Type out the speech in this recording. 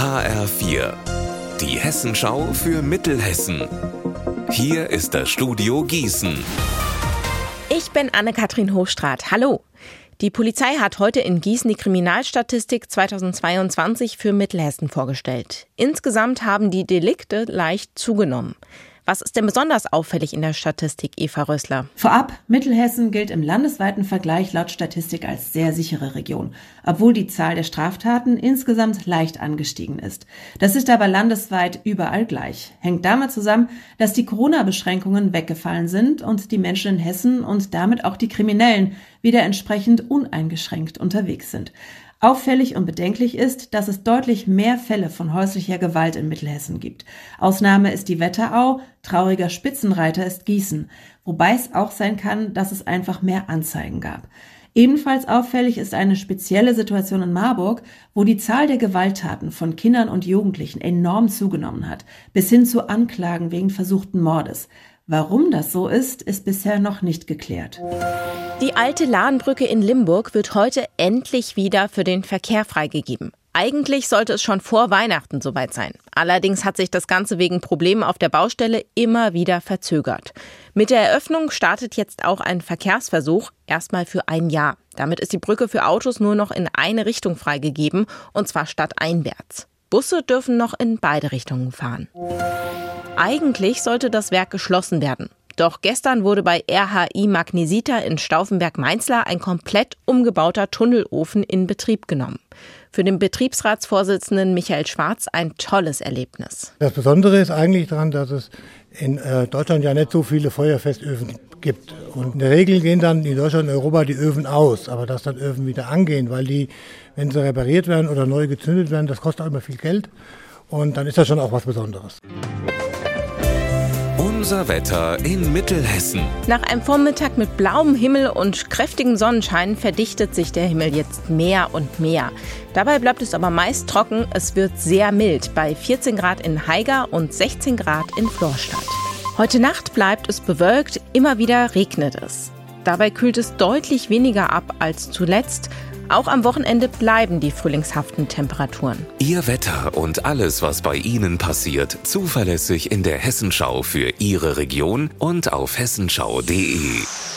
HR4, die Hessenschau für Mittelhessen. Hier ist das Studio Gießen. Ich bin Anne-Kathrin Hochstrat. Hallo. Die Polizei hat heute in Gießen die Kriminalstatistik 2022 für Mittelhessen vorgestellt. Insgesamt haben die Delikte leicht zugenommen. Was ist denn besonders auffällig in der Statistik, Eva Rössler? Vorab, Mittelhessen gilt im landesweiten Vergleich laut Statistik als sehr sichere Region, obwohl die Zahl der Straftaten insgesamt leicht angestiegen ist. Das ist aber landesweit überall gleich. Hängt damit zusammen, dass die Corona-Beschränkungen weggefallen sind und die Menschen in Hessen und damit auch die Kriminellen wieder entsprechend uneingeschränkt unterwegs sind. Auffällig und bedenklich ist, dass es deutlich mehr Fälle von häuslicher Gewalt in Mittelhessen gibt. Ausnahme ist die Wetterau, trauriger Spitzenreiter ist Gießen, wobei es auch sein kann, dass es einfach mehr Anzeigen gab. Ebenfalls auffällig ist eine spezielle Situation in Marburg, wo die Zahl der Gewalttaten von Kindern und Jugendlichen enorm zugenommen hat, bis hin zu Anklagen wegen versuchten Mordes. Warum das so ist, ist bisher noch nicht geklärt. Die alte Lahnbrücke in Limburg wird heute endlich wieder für den Verkehr freigegeben. Eigentlich sollte es schon vor Weihnachten soweit sein. Allerdings hat sich das Ganze wegen Problemen auf der Baustelle immer wieder verzögert. Mit der Eröffnung startet jetzt auch ein Verkehrsversuch, erstmal für ein Jahr. Damit ist die Brücke für Autos nur noch in eine Richtung freigegeben, und zwar stadteinwärts. Busse dürfen noch in beide Richtungen fahren. Eigentlich sollte das Werk geschlossen werden. Doch gestern wurde bei RHI Magnesita in Stauffenberg-Mainzlar ein komplett umgebauter Tunnelofen in Betrieb genommen. Für den Betriebsratsvorsitzenden Michael Schwarz ein tolles Erlebnis. Das Besondere ist eigentlich daran, dass es in äh, Deutschland ja nicht so viele Feuerfestöfen gibt. Und in der Regel gehen dann in Deutschland und Europa die Öfen aus, aber dass dann Öfen wieder angehen, weil die, wenn sie repariert werden oder neu gezündet werden, das kostet auch immer viel Geld. Und dann ist das schon auch was Besonderes. Unser Wetter in Mittelhessen. Nach einem Vormittag mit blauem Himmel und kräftigem Sonnenschein verdichtet sich der Himmel jetzt mehr und mehr. Dabei bleibt es aber meist trocken. Es wird sehr mild bei 14 Grad in Haiger und 16 Grad in Florstadt. Heute Nacht bleibt es bewölkt, immer wieder regnet es. Dabei kühlt es deutlich weniger ab als zuletzt. Auch am Wochenende bleiben die frühlingshaften Temperaturen. Ihr Wetter und alles, was bei Ihnen passiert, zuverlässig in der Hessenschau für Ihre Region und auf hessenschau.de.